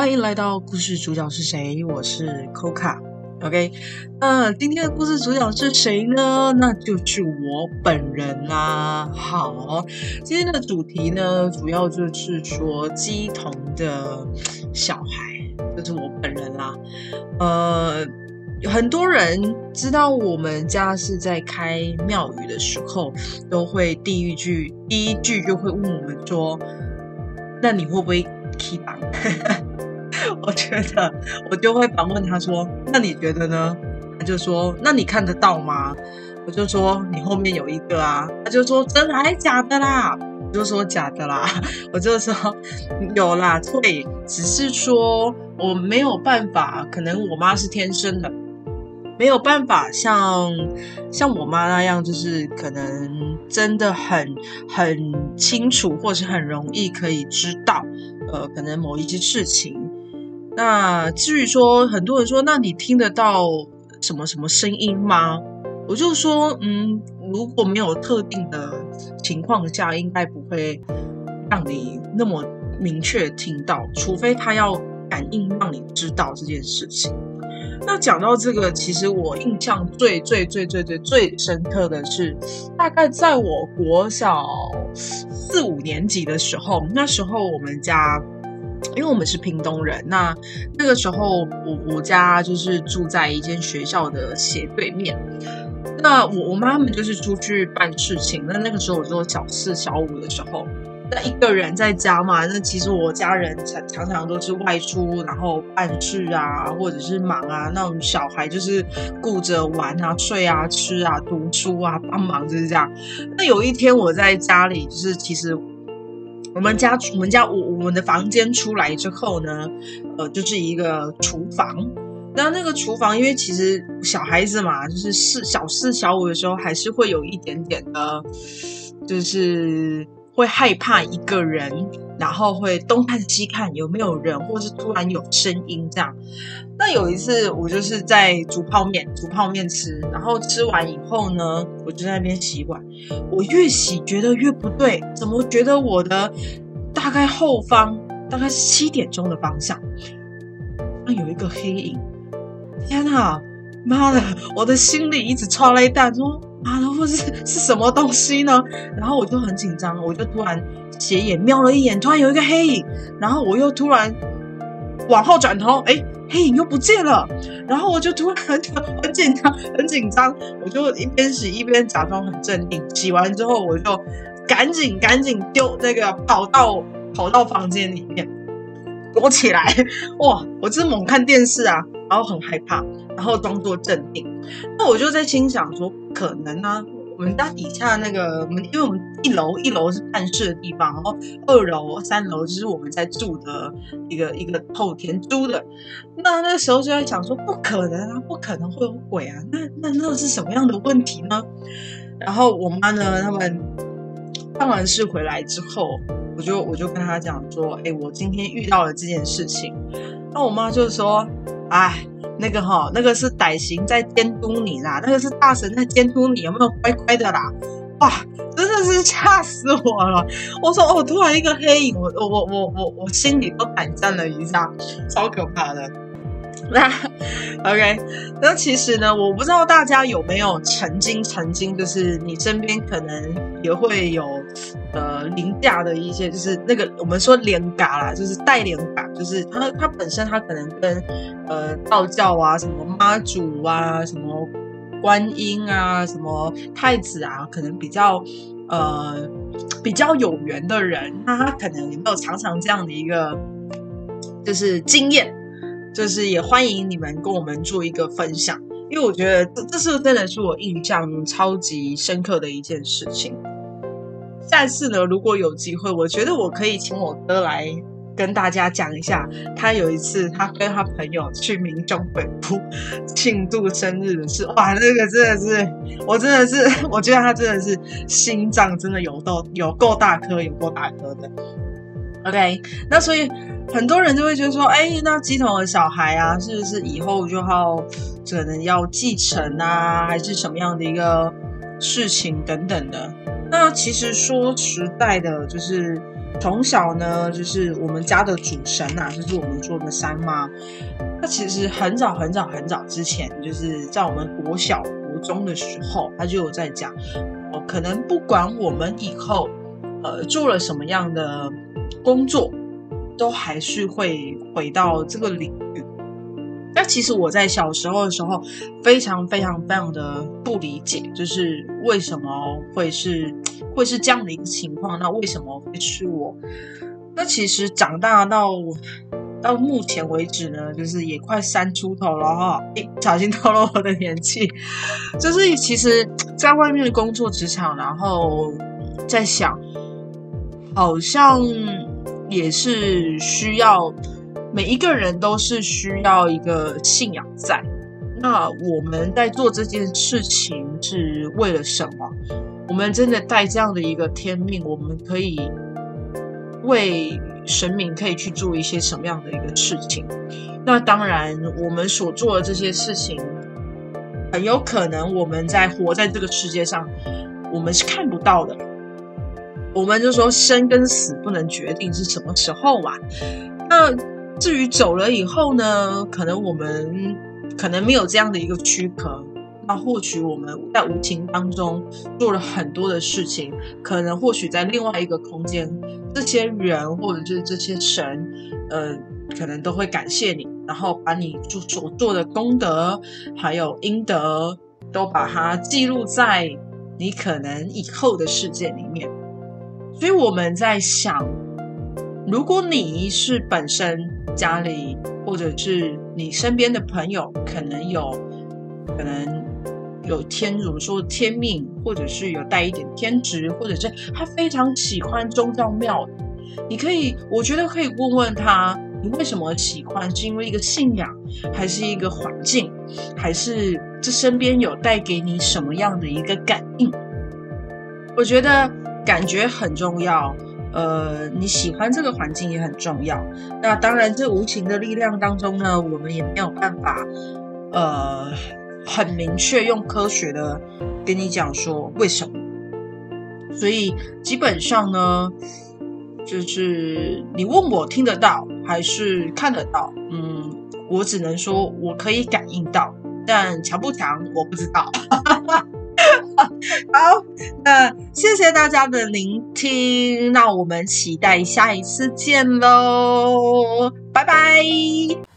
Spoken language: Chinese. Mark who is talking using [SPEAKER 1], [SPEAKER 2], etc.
[SPEAKER 1] 欢迎来到故事主角是谁？我是 Coca。OK，那今天的故事主角是谁呢？那就是我本人啦。好，今天的主题呢，主要就是说鸡同的小孩，就是我本人啦。呃，很多人知道我们家是在开庙宇的时候，都会第一句第一句就会问我们说：“那你会不会 keep 我觉得我就会反问他说：“那你觉得呢？”他就说：“那你看得到吗？”我就说：“你后面有一个啊。”他就说：“真的还是假的啦？”我就说：“假的啦。”我就说：“有啦，会，只是说我没有办法，可能我妈是天生的，没有办法像像我妈那样，就是可能真的很很清楚，或是很容易可以知道，呃，可能某一些事情。”那至于说，很多人说，那你听得到什么什么声音吗？我就说，嗯，如果没有特定的情况下，应该不会让你那么明确听到，除非他要感应让你知道这件事情。那讲到这个，其实我印象最最最最最最深刻的是，大概在我国小四五年级的时候，那时候我们家。因为我们是屏东人，那那个时候我我家就是住在一间学校的斜对面。那我我妈们就是出去办事情，那那个时候我就小四小五的时候，那一个人在家嘛，那其实我家人常常常都是外出，然后办事啊，或者是忙啊，那种小孩就是顾着玩啊、睡啊、吃啊、读书啊，帮忙就是这样。那有一天我在家里，就是其实。我们家，我们家，我我们的房间出来之后呢，呃，就是一个厨房。那那个厨房，因为其实小孩子嘛，就是四小四小五的时候，还是会有一点点的，就是会害怕一个人。然后会东看西看有没有人，或是突然有声音这样。那有一次我就是在煮泡面，煮泡面吃，然后吃完以后呢，我就在那边洗碗。我越洗觉得越不对，怎么觉得我的大概后方大概是七点钟的方向，那有一个黑影。天哪，妈的，我的心里一直超了一弹，说啊，或是是什么东西呢？然后我就很紧张，我就突然。斜眼瞄了一眼，突然有一个黑影，然后我又突然往后转头，哎，黑影又不见了，然后我就突然很很紧张，很紧张，我就一边洗一边假装很镇定。洗完之后，我就赶紧赶紧丢那个跑到跑到房间里面躲起来。哇，我就猛看电视啊，然后很害怕，然后装作镇定。那我就在心想说，可能呢。我们家底下那个，我们因为我们一楼一楼是办事的地方，然后二楼、三楼就是我们在住的一个一个后天租的。那那时候就在想说，不可能啊，不可能会有鬼啊！那那那是什么样的问题呢？然后我妈呢，他们办完事回来之后，我就我就跟他讲说，哎，我今天遇到了这件事情。那我妈就说，哎。那个哈，那个是歹行在监督你啦，那个是大神在监督你，有没有乖乖的啦？哇，真的是吓死我了！我说哦，突然一个黑影，我我我我我我心里都胆战了一下，超可怕的。那 OK，那其实呢，我不知道大家有没有曾经曾经，就是你身边可能也会有呃凌驾的一些，就是那个我们说连嘎啦，就是带连，就是他他本身他可能跟呃道教啊、什么妈祖啊、什么观音啊、什么太子啊，可能比较呃比较有缘的人，那他可能有没有常常这样的一个就是经验？就是也欢迎你们跟我们做一个分享，因为我觉得这这是真的是我印象超级深刻的一件事情。下次呢，如果有机会，我觉得我可以请我哥来跟大家讲一下，他有一次他跟他朋友去民众北部庆祝生日的事。哇，那个真的是，我真的是，我觉得他真的是心脏真的有够有够大颗，有够大颗的。OK，那所以。很多人就会觉得说，哎，那鸡桶的小孩啊，是不是以后就要可能要继承啊，还是什么样的一个事情等等的？那其实说实在的，就是从小呢，就是我们家的主神呐，就是我们说的三妈。她其实很早很早很早之前，就是在我们国小国中的时候，她就有在讲，哦，可能不管我们以后呃做了什么样的工作，都还是会回到这个领域。其实我在小时候的时候，非常非常非常的不理解，就是为什么会是会是这样的一个情况？那为什么会是我？那其实长大到。到目前为止呢，就是也快三出头了哈，不小心透露我的年纪。就是其实，在外面的工作职场，然后在想，好像也是需要每一个人都是需要一个信仰在。那我们在做这件事情是为了什么？我们真的带这样的一个天命，我们可以为。神明可以去做一些什么样的一个事情？那当然，我们所做的这些事情，很有可能我们在活在这个世界上，我们是看不到的。我们就说生跟死不能决定是什么时候嘛。那至于走了以后呢？可能我们可能没有这样的一个躯壳。那或许我们在无情当中做了很多的事情，可能或许在另外一个空间。这些人或者是这些神，呃，可能都会感谢你，然后把你做所做的功德还有阴德，都把它记录在你可能以后的世界里面。所以我们在想，如果你是本身家里或者是你身边的朋友，可能有可能。有天，我们说天命，或者是有带一点天职，或者是他非常喜欢宗教庙，你可以，我觉得可以问问他，你为什么喜欢？是因为一个信仰，还是一个环境，还是这身边有带给你什么样的一个感应？我觉得感觉很重要，呃，你喜欢这个环境也很重要。那当然，这无情的力量当中呢，我们也没有办法，呃。很明确，用科学的跟你讲说为什么，所以基本上呢，就是你问我听得到还是看得到，嗯，我只能说我可以感应到，但强不强我不知道。好，那谢谢大家的聆听，那我们期待下一次见喽，拜拜。